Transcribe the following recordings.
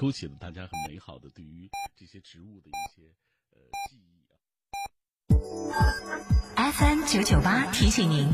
勾起了大家很美好的对于这些植物的一些呃记忆啊。FM 九九八提醒您，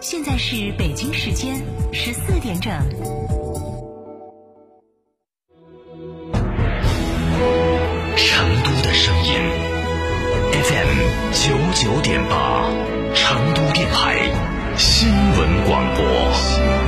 现在是北京时间十四点整。成都的声音，FM 九九点八，成都电台新闻广播。